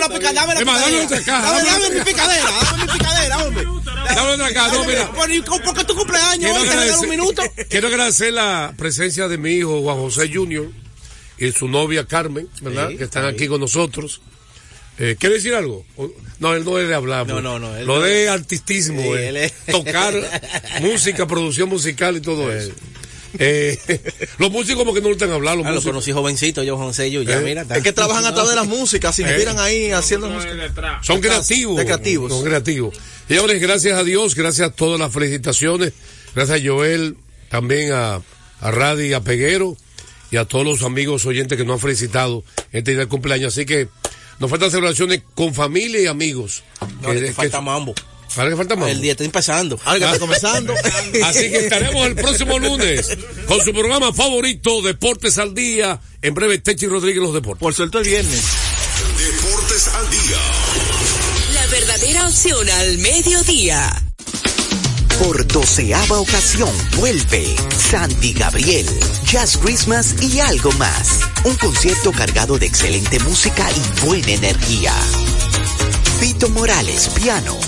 la picadera, dame la Dame picadera. otra caja, Dame, dame dame mi picadera, dame mi picadera, hombre. Dame otra caja, no, mira. Por, qué tu cumpleaños, Quiero agradecer, un minuto. quiero agradecer la presencia de mi hijo Juan José Junior y su novia Carmen, ¿verdad? Sí, que están ahí. aquí con nosotros. Eh, ¿Quiere decir algo? No, él no es de hablar. No, pues. no, no, él Lo de artistismo, Sí, eh. él es- tocar música, producción musical y todo eso. Eh, los músicos como que no lo están hablando. Los Ah, lo músicos. conocí jovencito, yo, José, yo, ya, Eh. mira. Es que trabajan a través de las músicas, se inspiran ahí haciendo música. Son creativos. de creativos. Son creativos. Señores, gracias a Dios, gracias a todas las felicitaciones. Gracias a Joel, también a, a Radi, a Peguero y a todos los amigos oyentes que nos han felicitado este día del cumpleaños. Así que nos faltan celebraciones con familia y amigos. No, Que- le que- falta mambo. ¿Ahora que falta más? El día está empezando. Ahora que está comenzando. Así que estaremos el próximo lunes con su programa favorito, Deportes al Día. En breve, Techi Rodríguez, los deportes. Por suerte el viernes. Deportes al día. La verdadera opción al mediodía. Por doceava ocasión vuelve Sandy Gabriel, Jazz Christmas y algo más. Un concierto cargado de excelente música y buena energía. Vito Morales, piano.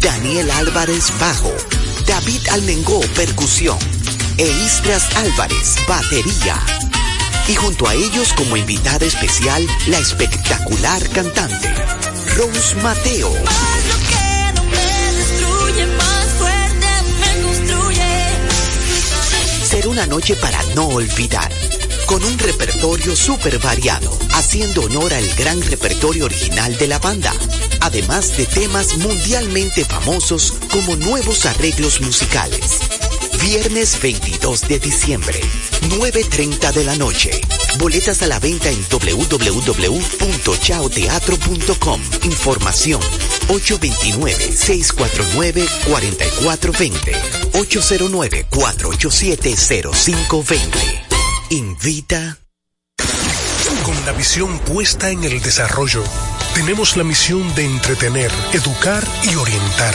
Daniel Álvarez, bajo. David Almengó, percusión. E Istras Álvarez, batería. Y junto a ellos como invitada especial, la espectacular cantante, Rose Mateo. Será una noche para no olvidar, con un repertorio súper variado, haciendo honor al gran repertorio original de la banda, además de temas mundialmente famosos como nuevos arreglos musicales. Viernes 22 de diciembre, 9.30 de la noche. Boletas a la venta en www.chaoteatro.com. Información 829-649-4420. 809-487-0520. Invita. Con la visión puesta en el desarrollo, tenemos la misión de entretener, educar y orientar,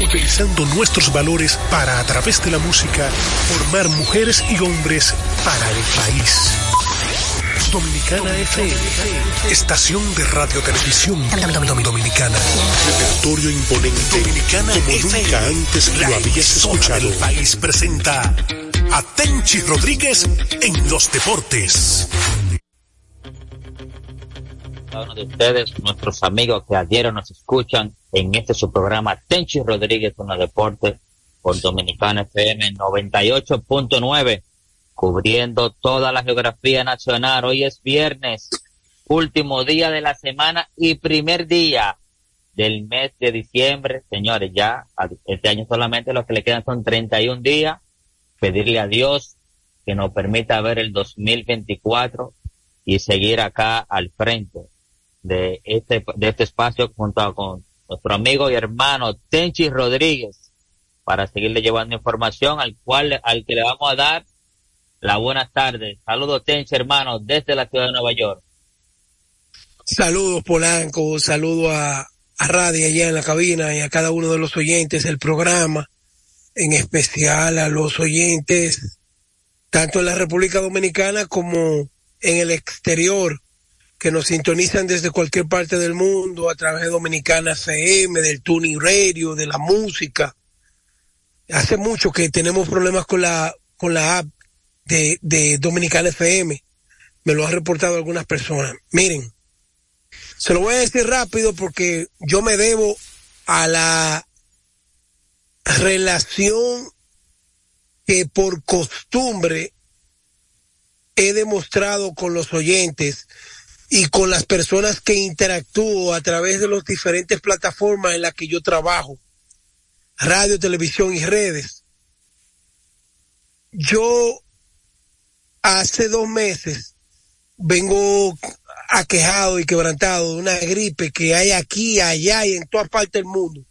utilizando nuestros valores para, a través de la música, formar mujeres y hombres para el país. Dominicana FM, estación de radio televisión dominicana, repertorio imponente, dominicana como nunca antes lo habías escuchado. El país presenta a Tenchi Rodríguez en los deportes. Cada uno de ustedes, nuestros amigos que ayer nos escuchan en este su programa Tenchi Rodríguez con los deportes por Dominicana FM 98.9, cubriendo toda la geografía nacional. Hoy es viernes, último día de la semana y primer día del mes de diciembre. Señores, ya este año solamente lo que le quedan son 31 días. Pedirle a Dios que nos permita ver el 2024 y seguir acá al frente de este, de este espacio junto con nuestro amigo y hermano Tenchi Rodríguez para seguirle llevando información al cual, al que le vamos a dar la buenas tardes. Saludos Tenchi hermano desde la ciudad de Nueva York. Saludos Polanco, saludo a, a Radio allá en la cabina y a cada uno de los oyentes del programa, en especial a los oyentes tanto en la República Dominicana como en el exterior que nos sintonizan desde cualquier parte del mundo a través de Dominicana FM, del Tuning Radio, de la música. Hace mucho que tenemos problemas con la con la app de, de Dominicana FM. Me lo han reportado algunas personas. Miren, se lo voy a decir rápido porque yo me debo a la relación que por costumbre he demostrado con los oyentes y con las personas que interactúo a través de las diferentes plataformas en las que yo trabajo, radio, televisión y redes. Yo hace dos meses vengo aquejado y quebrantado de una gripe que hay aquí, allá y en todas partes del mundo,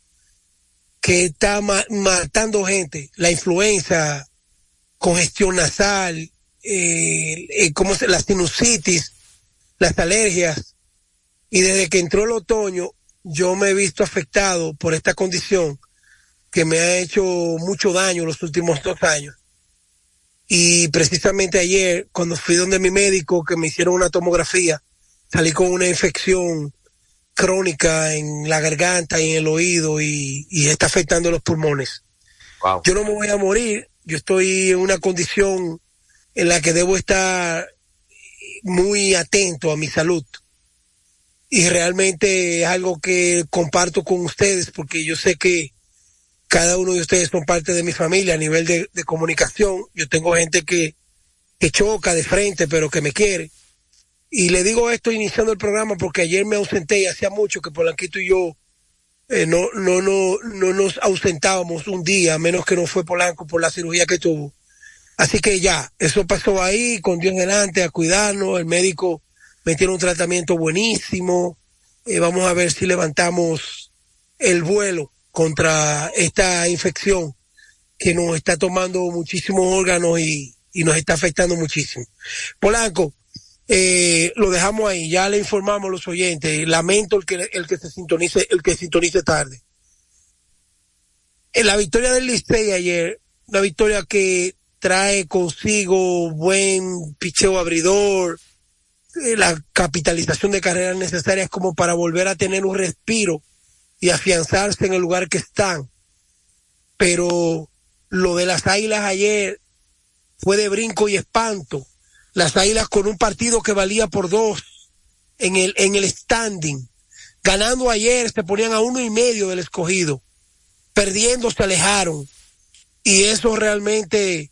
que está ma- matando gente, la influenza, congestión nasal, eh, eh, ¿cómo se, la sinusitis, las alergias, y desde que entró el otoño, yo me he visto afectado por esta condición que me ha hecho mucho daño los últimos dos años. Y precisamente ayer, cuando fui donde mi médico, que me hicieron una tomografía, salí con una infección crónica en la garganta y en el oído y, y está afectando los pulmones. Wow. Yo no me voy a morir, yo estoy en una condición en la que debo estar muy atento a mi salud. Y realmente es algo que comparto con ustedes porque yo sé que cada uno de ustedes son parte de mi familia a nivel de, de comunicación. Yo tengo gente que, que choca de frente, pero que me quiere. Y le digo esto iniciando el programa porque ayer me ausenté y hacía mucho que Polanquito y yo eh, no, no, no, no nos ausentábamos un día, a menos que no fue Polanco por la cirugía que tuvo. Así que ya, eso pasó ahí, con Dios delante, a cuidarnos. El médico me tiene un tratamiento buenísimo. Eh, vamos a ver si levantamos el vuelo contra esta infección que nos está tomando muchísimos órganos y, nos está afectando muchísimo. Polanco, eh, lo dejamos ahí, ya le informamos a los oyentes. Lamento el que, el que se sintonice, el que sintonice tarde. En la victoria del Licey ayer, una victoria que trae consigo buen picheo abridor, eh, la capitalización de carreras necesarias como para volver a tener un respiro y afianzarse en el lugar que están. Pero lo de las águilas ayer fue de brinco y espanto. Las águilas con un partido que valía por dos en el, en el standing. Ganando ayer se ponían a uno y medio del escogido. Perdiendo se alejaron. Y eso realmente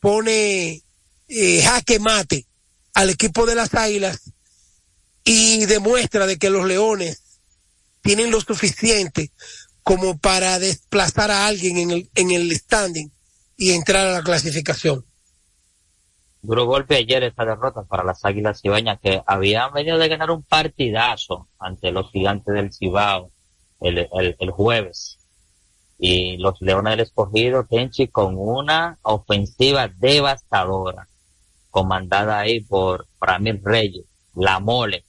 pone eh, jaque mate al equipo de las águilas y demuestra de que los leones tienen lo suficiente como para desplazar a alguien en el, en el standing y entrar a la clasificación. Duro golpe ayer esta derrota para las Águilas Cibañas que habían venido de ganar un partidazo ante los gigantes del Cibao el, el, el jueves. Y los Leones del Escogido, Tenchi, con una ofensiva devastadora, comandada ahí por Ramil Reyes, La Mole.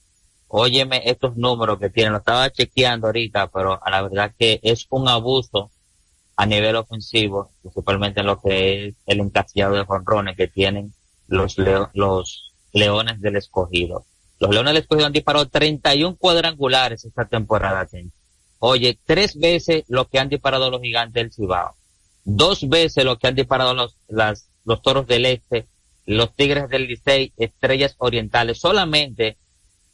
Óyeme estos números que tienen, lo estaba chequeando ahorita, pero a la verdad que es un abuso a nivel ofensivo, principalmente en lo que es el encasillado de jonrones que tienen los, leo, los Leones del Escogido. Los Leones del Escogido han disparado 31 cuadrangulares esta temporada. Tenchi. Oye, tres veces lo que han disparado los gigantes del Cibao. Dos veces lo que han disparado los, las, los toros del este, los tigres del Licey, estrellas orientales. Solamente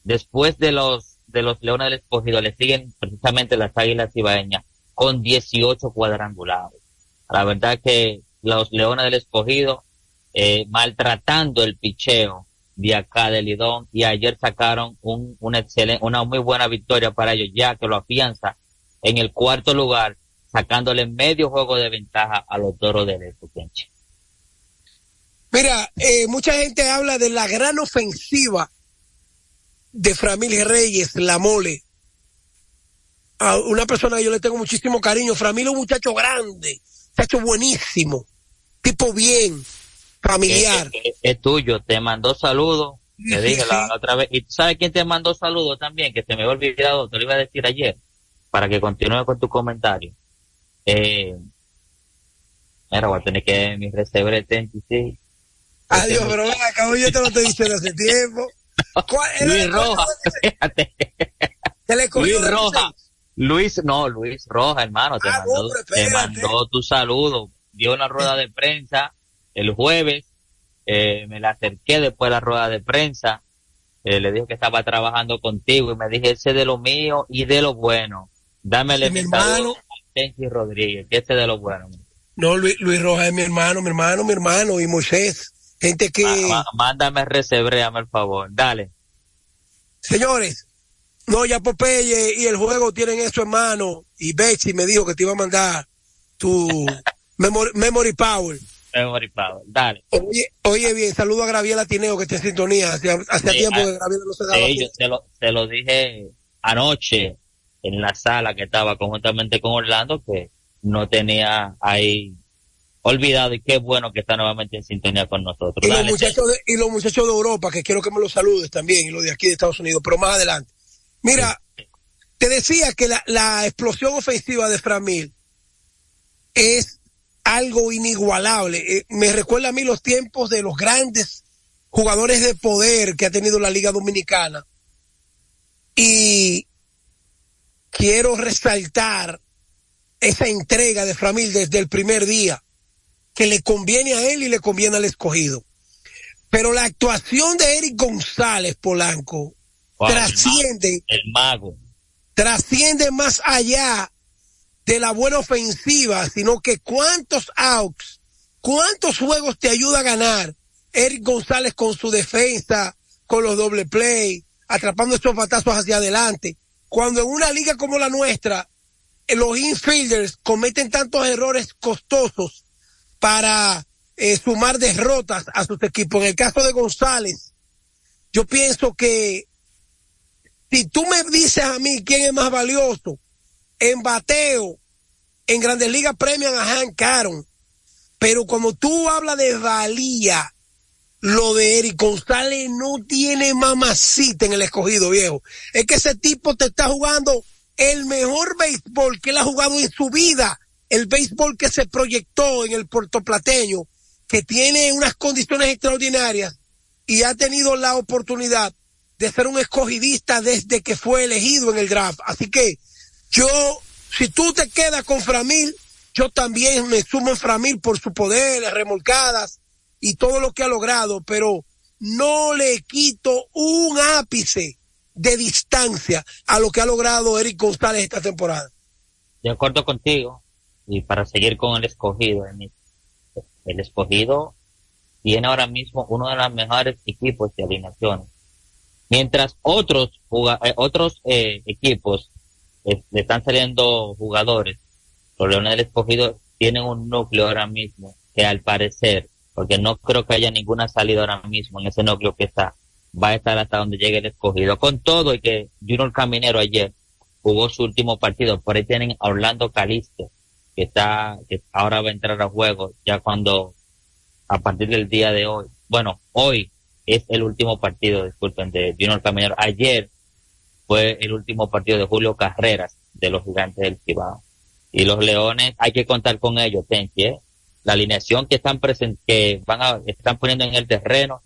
después de los, de los leones del escogido le siguen precisamente las águilas cibaeñas con 18 cuadrangulares. La verdad que los leones del escogido, eh, maltratando el picheo de acá de Lidón y ayer sacaron un, un excelente, una muy buena victoria para ellos ya que lo afianza en el cuarto lugar sacándole medio juego de ventaja a los toros del Estuquenche. Mira, eh, mucha gente habla de la gran ofensiva de Framil Reyes, la mole. A una persona que yo le tengo muchísimo cariño. Framil es un muchacho grande, muchacho buenísimo, tipo bien, familiar. Es, es, es tuyo, te mandó saludos, te dije la, la, otra vez. ¿Y sabes quién te mandó saludos también? Que se me había olvidado, te lo iba a decir ayer, para que continúe con tu comentario. Eh, mira, voy a tener que mi recebre sí. Adiós, pero ven acá, yo te lo estoy diciendo hace tiempo. ¿Cuál era Luis Roja, fíjate. Luis Roja. Luis, no, Luis Roja, hermano, te, ah, mandó, hombre, te mandó tu saludo. Dio una rueda de prensa el jueves. Eh, me la acerqué después de la rueda de prensa. Eh, le dijo que estaba trabajando contigo y me dije, ese de lo mío y de lo bueno. Dámele sí, mi hermano. a Tenchi Rodríguez, que ese de lo bueno. No, Luis, Luis Roja es mi hermano, mi hermano, mi hermano, y Moisés. Gente que. Ah, mándame recebréame el favor, dale. Señores, no, ya Popeye y el juego tienen eso en mano. Y Betsy me dijo que te iba a mandar tu memory, memory Power. Memory Power, dale. Oye, oye bien, saludo a Graviela Tineo que está en sintonía. Hacía sí, tiempo a, que Graviela no se daba. Sí, yo te lo, te lo dije anoche en la sala que estaba conjuntamente con Orlando que no tenía ahí olvidado y qué bueno que está nuevamente en sintonía con nosotros. Y, Dale, los, muchachos de, y los muchachos de Europa, que quiero que me los saludes también, y los de aquí de Estados Unidos, pero más adelante. Mira, sí. te decía que la, la, explosión ofensiva de Framil es algo inigualable. Eh, me recuerda a mí los tiempos de los grandes jugadores de poder que ha tenido la Liga Dominicana. Y quiero resaltar esa entrega de Framil desde el primer día, que le conviene a él y le conviene al escogido. Pero la actuación de Eric González Polanco Wow, trasciende, El mago. trasciende más allá de la buena ofensiva, sino que cuántos outs, cuántos juegos te ayuda a ganar Eric González con su defensa, con los doble play, atrapando estos batazos hacia adelante. Cuando en una liga como la nuestra, eh, los infielders cometen tantos errores costosos para eh, sumar derrotas a sus equipos. En el caso de González, yo pienso que si tú me dices a mí quién es más valioso en bateo, en Grandes Ligas premian a Hank Aaron, pero como tú hablas de valía, lo de Eric González no tiene mamacita en el escogido, viejo. Es que ese tipo te está jugando el mejor béisbol que él ha jugado en su vida. El béisbol que se proyectó en el puertoplateño, que tiene unas condiciones extraordinarias y ha tenido la oportunidad de ser un escogidista desde que fue elegido en el draft. Así que yo, si tú te quedas con Framil, yo también me sumo en Framil por su poder, las remolcadas y todo lo que ha logrado, pero no le quito un ápice de distancia a lo que ha logrado Eric González esta temporada. De acuerdo contigo. Y para seguir con el escogido, el escogido tiene ahora mismo uno de los mejores equipos de alineación. Mientras otros eh, otros eh, equipos eh, le están saliendo jugadores, los Leones del Escogido tienen un núcleo ahora mismo que al parecer, porque no creo que haya ninguna salida ahora mismo en ese núcleo que está, va a estar hasta donde llegue el Escogido. Con todo y que Junior Caminero ayer jugó su último partido, por ahí tienen a Orlando Calisto, que está, que ahora va a entrar a juego ya cuando, a partir del día de hoy, bueno, hoy es el último partido, disculpen, de Junior Caminero. Ayer fue el último partido de Julio Carreras de los Gigantes del Cibao. Y los Leones, hay que contar con ellos, Tenchi, ¿eh? La alineación que están present que van a, están poniendo en el terreno,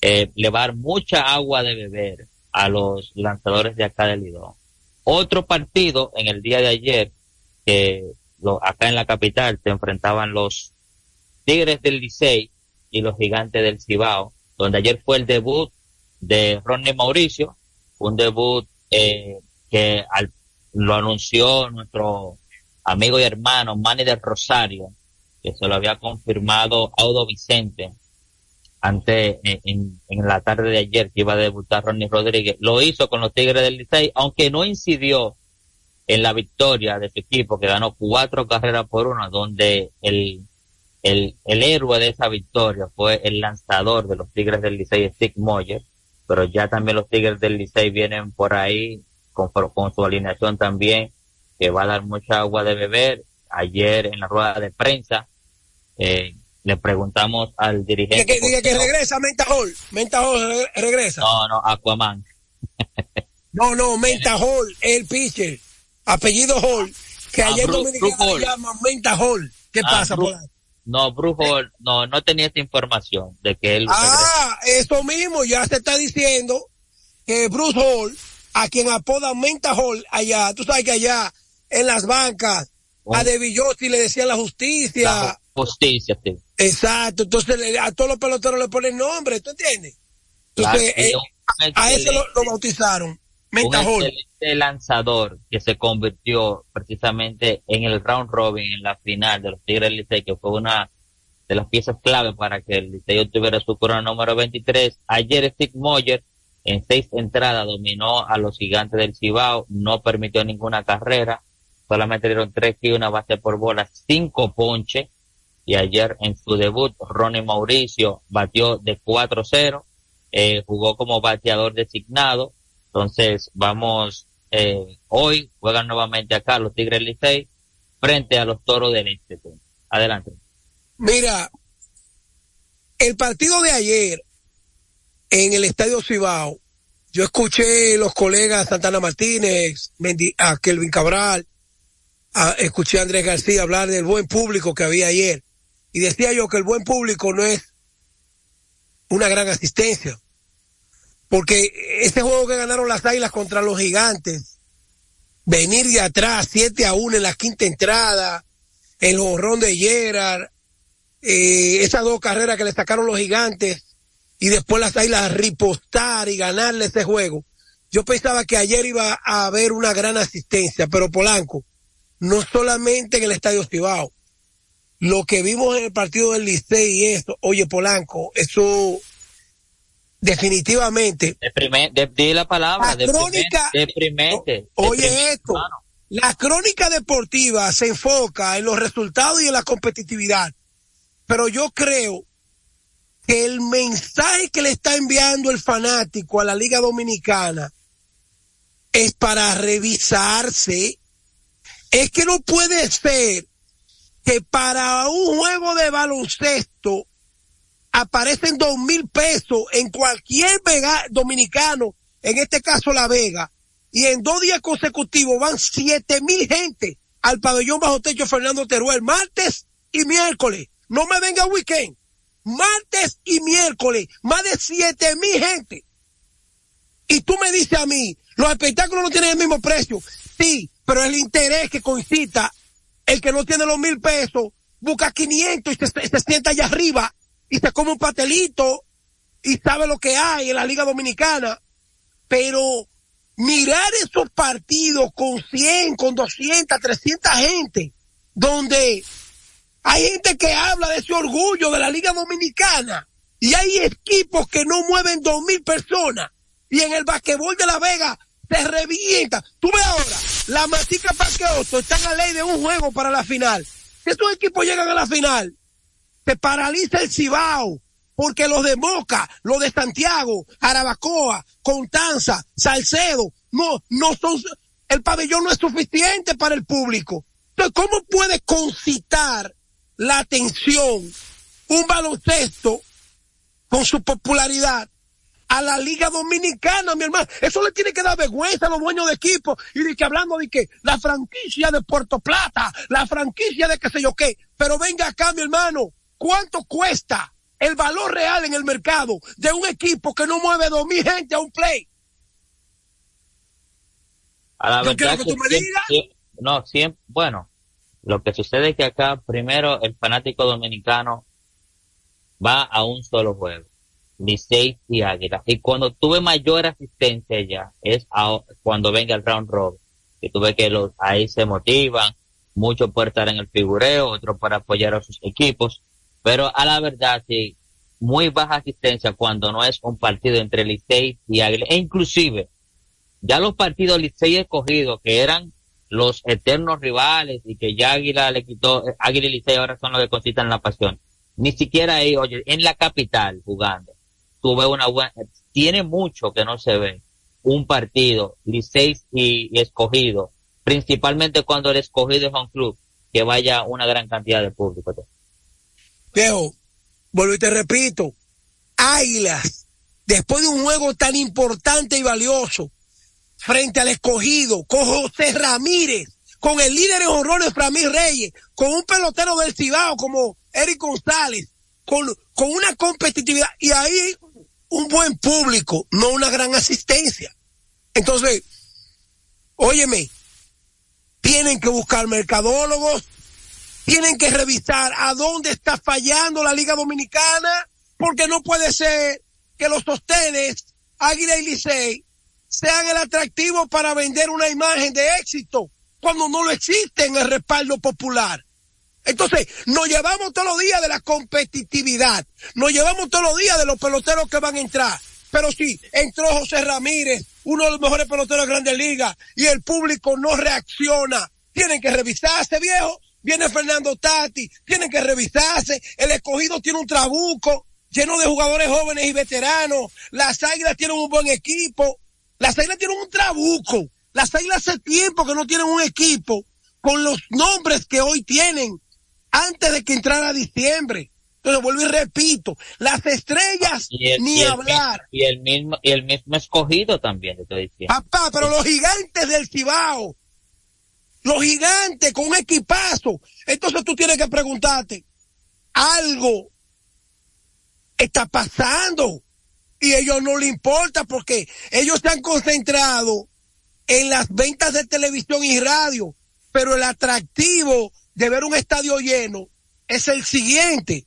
eh, le va a dar mucha agua de beber a los lanzadores de acá del Lidón. Otro partido en el día de ayer, que lo, acá en la capital se enfrentaban los Tigres del Licey y los Gigantes del Cibao, donde ayer fue el debut de Ronnie Mauricio, un debut eh, que al- lo anunció nuestro amigo y hermano Manny del Rosario, que se lo había confirmado Audo Vicente antes eh, en, en la tarde de ayer que iba a debutar Ronnie Rodríguez. Lo hizo con los Tigres del Licey, aunque no incidió en la victoria de su equipo, que ganó cuatro carreras por una, donde el, el, el héroe de esa victoria fue el lanzador de los Tigres del Licey, Steve Moyer, pero ya también los Tigres del Licey vienen por ahí con, con su alineación también, que va a dar mucha agua de beber. Ayer en la rueda de prensa, eh, le preguntamos al Diga dirigente. que, diga que regresa Menta Hall. Menta Hall re- regresa. No, no, Aquaman. No, no, Menta Hall, el pitcher. Apellido Hall. Que Ah, ayer Bru- Dominicana Bru le Hall. llaman Menta Hall. ¿Qué Ah, pasa Bru- por ahí? No, Brujo, no, no tenía esta información de que él Ah, eso mismo, ya se está diciendo que Bruce Hall, a quien apoda Menta Hall allá, tú sabes que allá en las bancas, a De Villotti le decían la justicia. la justicia, sí. Exacto, entonces a todos los peloteros le ponen nombre, ¿tú entiendes? Entonces, Claro, eh, un a ese lo bautizaron. Un excelente lanzador que se convirtió precisamente en el round robin en la final de los Tigres del Licey, que fue una de las piezas clave para que el Licey obtuviera su corona número 23. Ayer Steve Moyer en seis entradas dominó a los gigantes del Cibao, no permitió ninguna carrera, solamente dieron tres y una base por bola, cinco ponches, y ayer en su debut Ronnie Mauricio batió de 4-0, eh, jugó como bateador designado, entonces vamos, eh, hoy juegan nuevamente acá los Tigres Licey frente a los Toros del Este. Adelante. Mira, el partido de ayer en el Estadio Cibao, yo escuché los colegas Santana Martínez, a Kelvin Cabral, a- escuché a Andrés García hablar del buen público que había ayer. Y decía yo que el buen público no es una gran asistencia. Porque ese juego que ganaron las Águilas contra los Gigantes venir de atrás, 7 a 1 en la quinta entrada, el horrón de Gerard, eh, esas dos carreras que le sacaron los gigantes y después las águilas ripostar y ganarle ese juego. Yo pensaba que ayer iba a haber una gran asistencia, pero Polanco, no solamente en el Estadio Cibao, lo que vimos en el partido del Licey y esto, oye Polanco, eso definitivamente. Deprimente, di la palabra. La crónica, deprimente. Oye deprimente, esto, hermano. la crónica deportiva se enfoca en los resultados y en la competitividad, pero yo creo que el mensaje que le está enviando el fanático a la Liga Dominicana es para revisarse. Es que no puede ser que para un juego de baloncesto aparecen dos mil pesos en cualquier vega dominicano, en este caso La Vega, y en dos días consecutivos van siete mil gente al pabellón bajo techo Fernando Teruel, martes y miércoles. No me venga weekend. Martes y miércoles, más de siete mil gente. Y tú me dices a mí, los espectáculos no tienen el mismo precio. Sí, pero el interés que concita, el que no tiene los mil pesos, busca 500 y se sienta allá arriba y se come un pastelito y sabe lo que hay en la Liga Dominicana. Pero mirar esos partidos con 100, con 200, 300 gente, donde hay gente que habla de ese orgullo de la Liga Dominicana y hay equipos que no mueven dos mil personas y en el basquetbol de La Vega se revienta. Tú ves ahora, la Matica está en la ley de un juego para la final. Si estos equipos llegan a la final, se paraliza el Cibao, porque los de Moca, los de Santiago, Arabacoa, Contanza, Salcedo, no, no son, el pabellón no es suficiente para el público. Entonces, ¿cómo puede concitar la atención un baloncesto con su popularidad a la Liga Dominicana, mi hermano. Eso le tiene que dar vergüenza a los dueños de equipo y de que hablando de que la franquicia de Puerto Plata, la franquicia de qué sé yo qué. Pero venga acá, mi hermano, ¿cuánto cuesta el valor real en el mercado de un equipo que no mueve dos mil gente a un play? A la Yo verdad quiero que tú me digas. no, siempre, bueno, lo que sucede es que acá primero el fanático dominicano va a un solo juego, Licey y Águila. Y cuando tuve mayor asistencia ya es a- cuando venga el round robin, que tuve que los ahí se motivan, muchos por estar en el figureo, otros para apoyar a sus equipos, pero a la verdad sí, muy baja asistencia cuando no es un partido entre Licey y Águila, e inclusive ya los partidos Licey escogidos, que eran los eternos rivales y que ya Águila le quitó, Águila y Licey ahora son los que concitan la pasión. Ni siquiera ahí, oye, en la capital jugando, tuve una buena, tiene mucho que no se ve un partido Licey y escogido, principalmente cuando el escogido es un club, que vaya una gran cantidad de público. Viejo, vuelvo y te repito, Águilas, después de un juego tan importante y valioso, frente al escogido, con José Ramírez, con el líder en honrones Framil Reyes, con un pelotero del Cibao como Eric González, con, con una competitividad, y ahí un buen público, no una gran asistencia. Entonces, óyeme, tienen que buscar mercadólogos, tienen que revisar a dónde está fallando la Liga Dominicana, porque no puede ser que los sostenes, Águila y Licey, sean el atractivo para vender una imagen de éxito, cuando no lo existe en el respaldo popular. Entonces, nos llevamos todos los días de la competitividad, nos llevamos todos los días de los peloteros que van a entrar. Pero si entró José Ramírez, uno de los mejores peloteros de Grandes Ligas, y el público no reacciona, tienen que revisarse, viejo. Viene Fernando Tati, tienen que revisarse. El escogido tiene un trabuco lleno de jugadores jóvenes y veteranos. Las águilas tienen un buen equipo. Las águilas tienen un trabuco. Las águilas hace tiempo que no tienen un equipo con los nombres que hoy tienen antes de que entrara diciembre. Entonces vuelvo y repito, las estrellas Y el, ni y hablar. y el mismo, y el mismo escogido también, te estoy diciendo. Papá, pero los gigantes del Cibao, los gigantes con un equipazo. Entonces tú tienes que preguntarte, algo está pasando y a ellos no le importa porque ellos se han concentrado en las ventas de televisión y radio, pero el atractivo de ver un estadio lleno es el siguiente.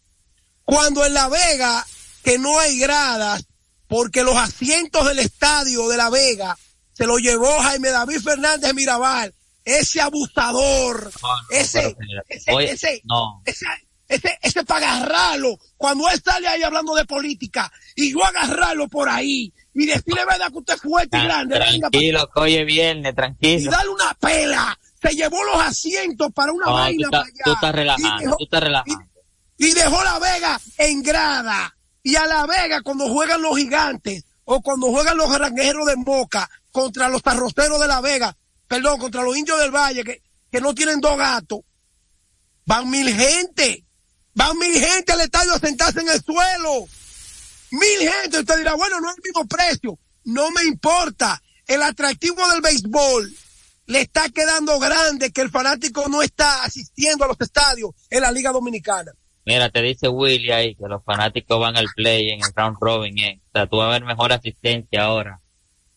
Cuando en La Vega, que no hay gradas, porque los asientos del estadio de La Vega se lo llevó Jaime David Fernández Mirabal, ese abusador, No, no, ese, ese, oye, ese, no. ese, ese, ese para agarrarlo, cuando él sale ahí hablando de política, y yo agarrarlo por ahí, y decirle verdad que usted es fuerte y grande, venga Tranquilo, que hoy es viernes, y tranquilo. darle una pela. Se llevó los asientos para una tú vaina estás, para allá. tú estás Y relajando, dejó- tú estás relajando. y dejó la Vega en grada. Y a la Vega cuando juegan los gigantes o cuando juegan los granjeros de Moca contra los arroceros de la Vega, perdón, contra los indios del Valle que, que no tienen dos gatos, van mil gente, van mil gente al estadio a sentarse en el suelo. Mil gente, usted dirá, bueno, no es el mismo precio. No me importa. El atractivo del béisbol le está quedando grande que el fanático no está asistiendo a los estadios en la Liga Dominicana. Mira, te dice Willy ahí que los fanáticos van al play en el round robin. eh. O sea, tú vas a ver mejor asistencia ahora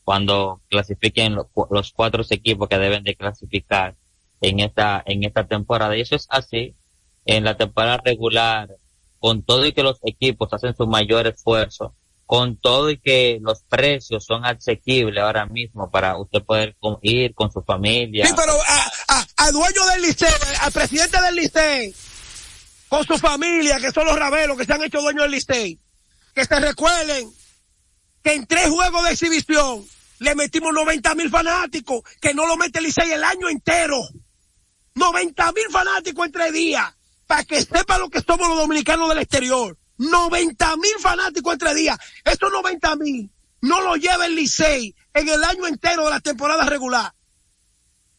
cuando clasifiquen los, cu- los cuatro equipos que deben de clasificar en esta, en esta temporada. Y eso es así. En la temporada regular, con todo y que los equipos hacen su mayor esfuerzo, con todo y que los precios son asequibles ahora mismo para usted poder ir con su familia. Sí, pero a, a, dueño del liceo, al presidente del liceo, con su familia, que son los rabelos que se han hecho dueños del liceo, que se recuerden que en tres juegos de exhibición le metimos 90 mil fanáticos, que no lo mete el liceo el año entero. 90 mil fanáticos en tres días, para que sepa lo que somos los dominicanos del exterior. 90 mil fanáticos en tres días. Estos 90 mil no lo lleva el Licey en el año entero de la temporada regular.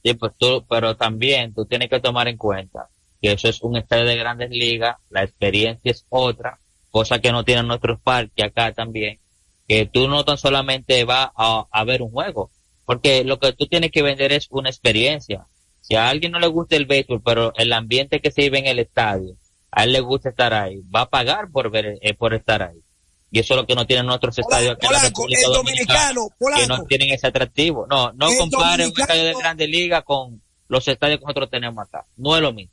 Sí, pues tú, pero también tú tienes que tomar en cuenta que eso es un estadio de grandes ligas, la experiencia es otra, cosa que no tienen nuestros parques acá también, que tú no tan solamente vas a, a ver un juego, porque lo que tú tienes que vender es una experiencia. Si a alguien no le gusta el béisbol, pero el ambiente que se vive en el estadio, a él le gusta estar ahí, va a pagar por ver, eh, por estar ahí. Y eso es lo que no tienen nuestros estadios en la República el Dominicana, que no tienen ese atractivo. No, no comparen un estadio de grandes ligas con los estadios que nosotros tenemos acá. No es lo mismo.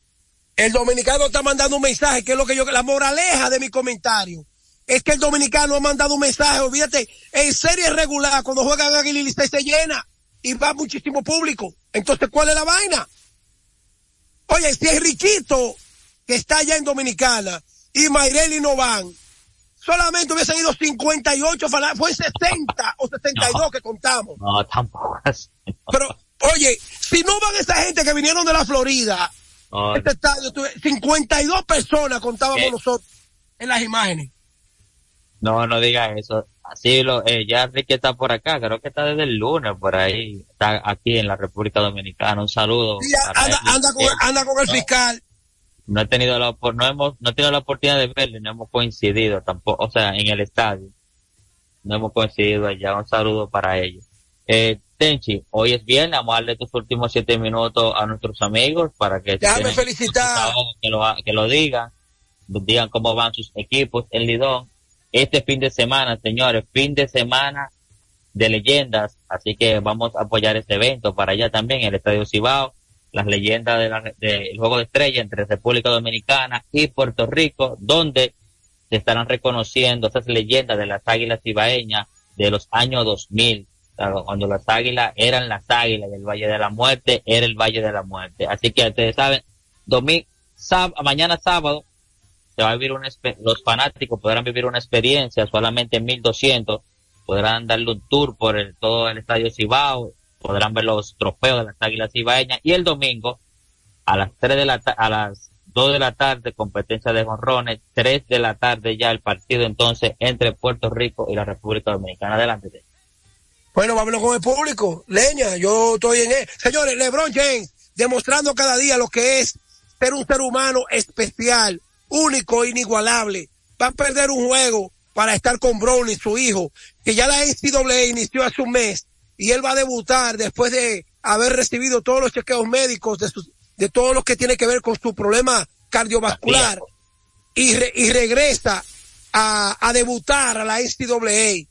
El dominicano está mandando un mensaje, que es lo que yo, la moraleja de mi comentario. Es que el dominicano ha mandado un mensaje, olvídate, en serie regular, cuando juegan Águila y se llena y va muchísimo público. Entonces, ¿cuál es la vaina? Oye, si es Riquito, que está allá en Dominicana, y Mayreli no van, solamente hubiesen ido 58 fanáticos, fue 60 o 62 que contamos. No, tampoco. Pero, oye, si no van esa gente que vinieron de la Florida, No, este estadio, tuve 52 personas contábamos ¿Qué? nosotros en las imágenes. No, no diga eso. Así lo, eh, ya Enrique está por acá, creo que está desde el lunes por ahí, está aquí en la República Dominicana. Un saludo. Anda, anda, con, anda con el no, fiscal. No he tenido la, no hemos, no he tenido la oportunidad de verle, no hemos coincidido tampoco, o sea, en el estadio. No hemos coincidido allá. Un saludo para ellos. Eh, Tenchi, hoy es viernes, vamos a darle tus últimos siete minutos a nuestros amigos para que, Déjame felicitar. que lo, que lo digan, digan cómo van sus equipos en Lidón. Este fin de semana, señores, fin de semana de leyendas, así que vamos a apoyar este evento para allá también, el Estadio Cibao, las leyendas del de del Juego de Estrella entre República Dominicana y Puerto Rico, donde se estarán reconociendo esas leyendas de las águilas cibaeñas de los años 2000, claro, cuando las águilas eran las águilas y el Valle de la Muerte era el Valle de la Muerte. Así que ustedes saben, domingo, mañana sábado, vivir los fanáticos podrán vivir una experiencia solamente en 1200, podrán darle un tour por el, todo el estadio Cibao, podrán ver los trofeos de las águilas cibaeñas y el domingo a las 3 de la a las 2 de la tarde competencia de jonrones, 3 de la tarde ya el partido entonces entre Puerto Rico y la República Dominicana. Adelante. Bueno, vámonos con el público. Leña, yo estoy en él. Señores, LeBron James, demostrando cada día lo que es ser un ser humano especial, único, inigualable. Va a perder un juego para estar con Brownlee, su hijo, que ya la NCAA inició hace un mes y él va a debutar después de haber recibido todos los chequeos médicos de, sus, de todo lo que tiene que ver con su problema cardiovascular y, re- y regresa a, a debutar a la NCAA.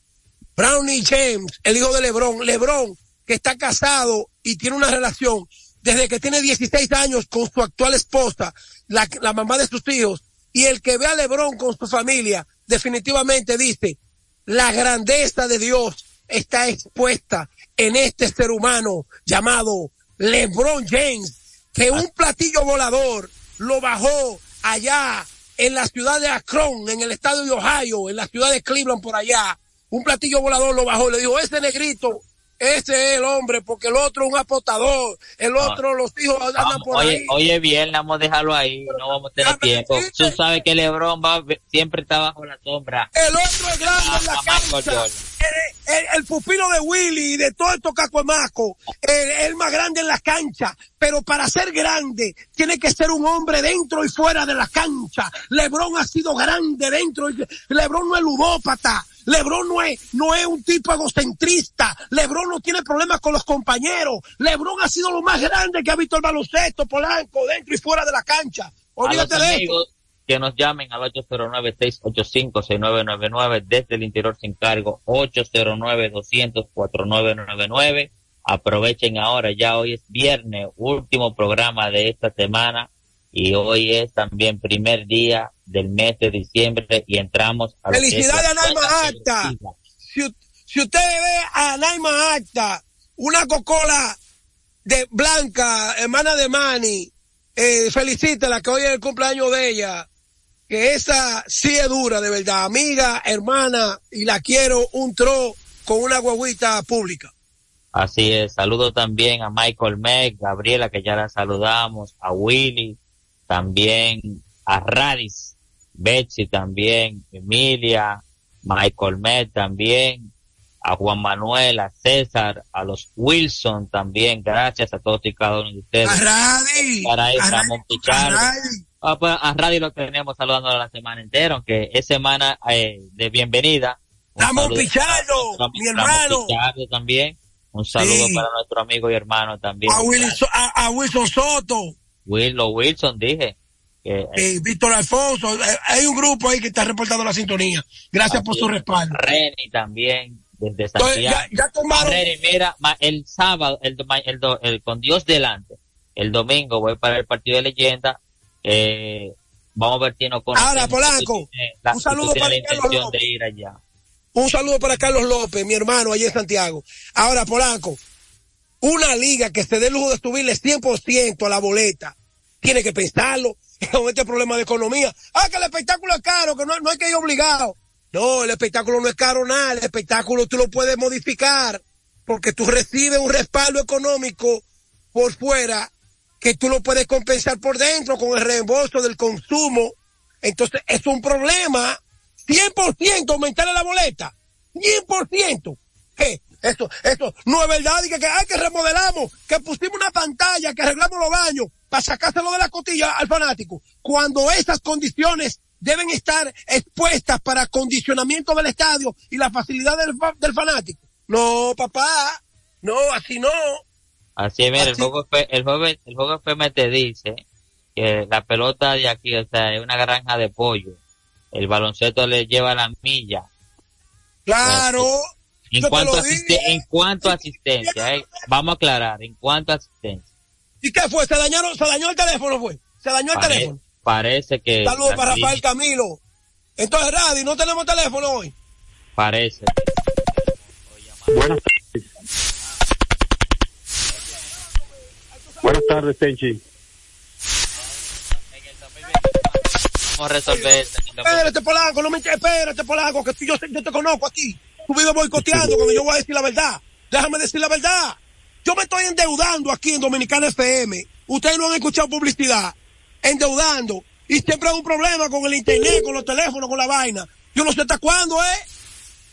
Brownie James, el hijo de LeBron, LeBron, que está casado y tiene una relación desde que tiene 16 años con su actual esposa, la, la mamá de sus hijos, y el que ve a Lebron con su familia, definitivamente dice, la grandeza de Dios está expuesta en este ser humano llamado LeBron James, que un platillo volador lo bajó allá en la ciudad de Akron, en el estado de Ohio, en la ciudad de Cleveland por allá. Un platillo volador lo bajó, le dijo, ese negrito ese es el hombre, porque el otro es un apostador, el otro, los hijos andan por oye, ahí. Oye, bien, vamos a dejarlo ahí, no vamos a tener tiempo. Tú sabes que Lebron va, siempre está bajo la sombra. El otro es grande en la Ah, cancha. El, el- el pupilo de Willy y de todo estos cacuamacos, el, el más grande en la cancha. Pero para ser grande, tiene que ser un hombre dentro y fuera de la cancha. Lebron ha sido grande dentro. y- Lebron no es ludópata. Lebron no es, no es un tipo egocentrista. Lebron no tiene problemas con los compañeros. Lebron ha sido lo más grande que ha visto el baloncesto, Polanco, dentro y fuera de la cancha. Olvídate de esto. que nos llamen al 809-685-6999 desde el interior sin cargo, 809-200-4999. Aprovechen ahora, ya hoy es viernes, último programa de esta semana y hoy es también primer día del mes de diciembre y entramos a Felicidades a Naima Acta. Si, usted ve a Naima Acta, una cocola de Blanca, hermana de Manny, eh, felicítela que hoy es el cumpleaños de ella. Que esa sí es dura, de verdad. Amiga, hermana, y la quiero un tro con una guaguita pública. Así es, saludo también a Michael Meg, Gabriela, que ya la saludamos, a Willy, también a Radis, Betsy también, Emilia, Michael Meg también, a Juan Manuel, a César, a los Wilson también, gracias a todos y cada uno de ustedes. A Radi, Para ahí, a Ramón Pichardo. a. Ah, pues, a lo tenemos saludando la semana entera, aunque es semana eh, de bienvenida. Un Ramón Pichardo, para mi Ramón hermano. Pichardo también. Un saludo Sí. para nuestro amigo y hermano también. A, a- a Wilson Soto, Willow Wilson, dije. Que, eh, eh, Víctor Alfonso. eh, hay un grupo ahí que está reportando la sintonía. Gracias por su respaldo. Reni también, desde Entonces, Santiago. ya, ya tomaron. Reni, mira, el sábado, el, con Dios delante, el domingo voy para el partido de leyenda. Eh, vamos a ver si nos conocemos. Ahora, Polanco, la- un saludo para Carlos de ir allá. Un saludo para Carlos López, mi hermano, allá en Santiago. Ahora, Polanco, una liga que se dé lujo de subirle 100% a la boleta, tiene que pensarlo con este problema de economía. Ah, que el espectáculo es caro, que no, no hay que ir obligado. No, el espectáculo no es caro nada, el espectáculo tú lo puedes modificar, porque tú recibes un respaldo económico por fuera que tú lo puedes compensar por dentro con el reembolso del consumo. Entonces, es un problema. 100% aumentarle la boleta. 100%. ¿Qué? Esto, esto no es verdad. Y que, que, ay, que remodelamos, que pusimos una pantalla, que arreglamos los baños para sacárselo de la cotilla al fanático. Cuando esas condiciones deben estar expuestas para acondicionamiento del estadio y la facilidad del, del fanático. No, papá. No, así no. Así es, mira, el juego, el juego, el juego FM te dice que la pelota de aquí, o sea, es una granja de pollo. El baloncesto le lleva la milla. Claro. En cuanto, en cuanto a asistencia, eh, vamos a aclarar, en cuanto a asistencia. ¿Y qué fue? ¿Se dañaron, se dañó el teléfono, fue? ¿Se dañó el Pare- teléfono? parece que... Saludos para Rafael Camilo. Entonces, Radi, no tenemos teléfono hoy. Parece. Buenas tardes. Buenas tardes, Tenchi. Vamos a resolver esto. Espérate, Polanco, no me espérate, Polanco, que tú- yo, yo te conozco a ti. Tú vives boicoteando cuando yo voy a decir la verdad. Déjame decir la verdad. Yo me estoy endeudando aquí en Dominicana FM. Ustedes no han escuchado publicidad. Endeudando. Y siempre hay un problema con el internet, con los teléfonos, con la vaina. Yo no sé hasta cuándo, ¿eh?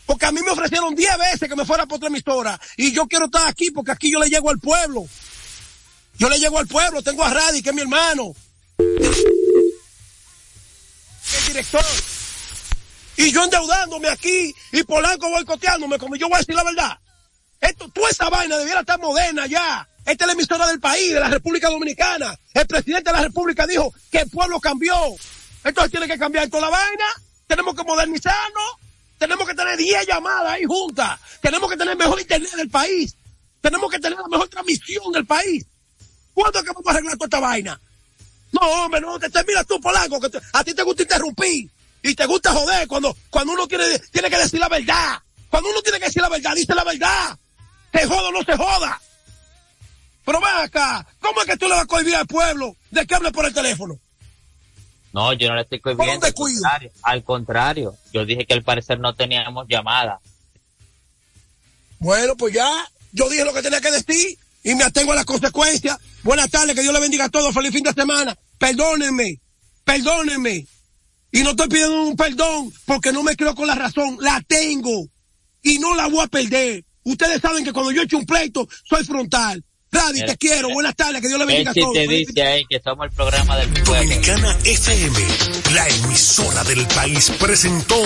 Porque a mí me ofrecieron 10 veces que me fuera por otra emisora. Y yo quiero estar aquí porque aquí yo le llego al pueblo. Yo le llego al pueblo. Tengo a Radi, que es mi hermano. El director. Y yo endeudándome aquí y Polanco boicoteándome, como yo voy a decir la verdad. Esto, toda esa vaina debiera estar moderna ya. Esta es la emisora del país, de la República Dominicana. El presidente de la República dijo que el pueblo cambió. Entonces tiene que cambiar toda la vaina. Tenemos que modernizarnos. Tenemos que tener 10 llamadas ahí juntas. Tenemos que tener mejor internet del país. Tenemos que tener la mejor transmisión del país. ¿Cuándo es que vamos a arreglar toda esta vaina? No, hombre, no, te, te mira tú, Polanco, que a ti te gusta interrumpir y te gusta joder cuando, cuando uno tiene, tiene que decir la verdad. Cuando uno tiene que decir la verdad, dice la verdad. Se joda o no se joda. Pero ven acá, ¿cómo es que tú le vas a cohibir al pueblo de que hable por el teléfono? No, yo no le estoy cohibiendo. Al contrario, al contrario, yo dije que al parecer no teníamos llamada. Bueno, pues ya, yo dije lo que tenía que decir y me atengo a las consecuencias. Buenas tardes, que Dios le bendiga a todos, feliz fin de semana. Perdónenme, perdónenme. Y no estoy pidiendo un perdón porque no me creo con la razón, la tengo y no la voy a perder. Ustedes saben que cuando yo echo un pleito, soy frontal. Radi, te quiero, buenas tardes, que Dios le bendiga a todos. te dice ahí que somos el programa del pueblo. Dominicana FM, la emisora del país, presentó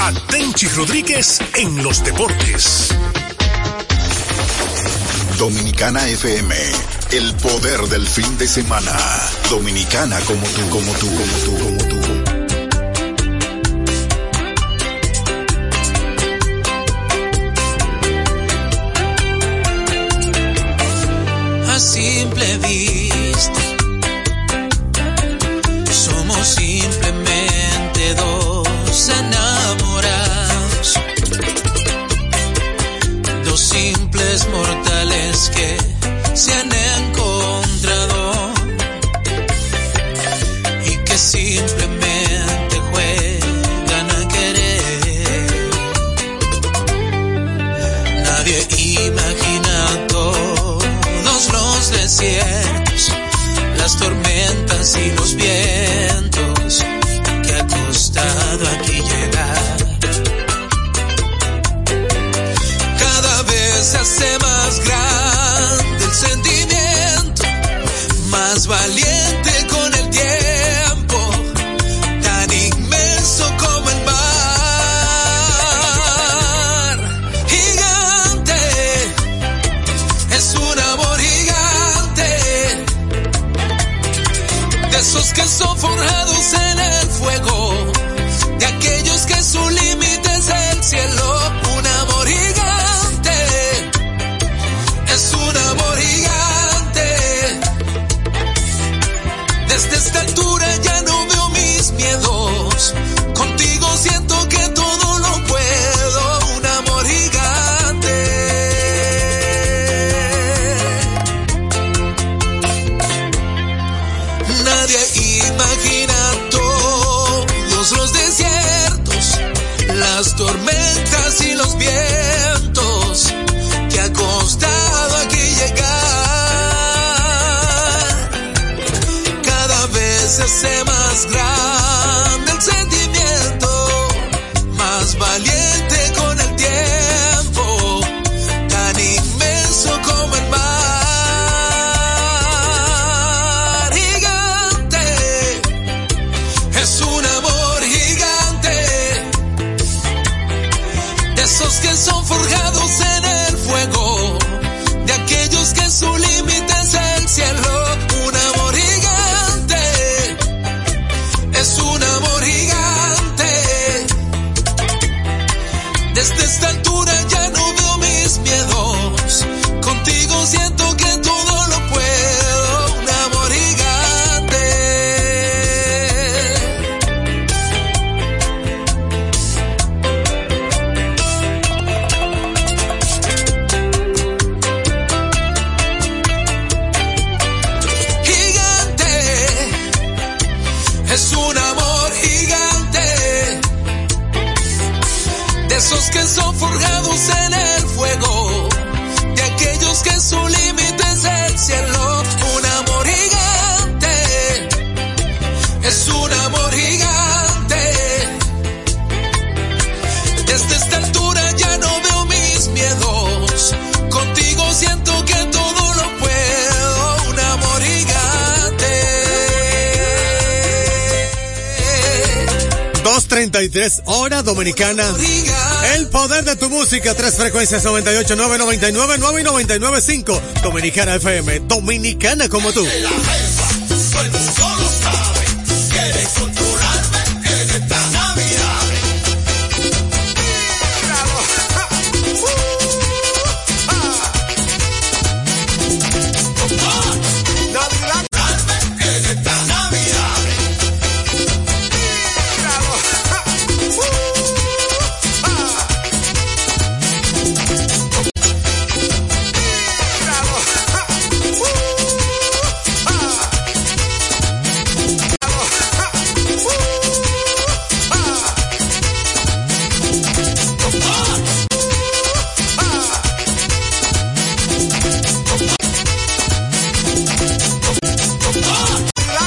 a Tenchi Rodríguez en los deportes. Dominicana FM, el poder del fin de semana. Dominicana como tú, como tú, como tú, como tú. Forjados en 2.33 hora dominicana. El poder de tu música, tres frecuencias 98, 9, 99, 9 y 99, 5. Dominicana FM, dominicana como tú.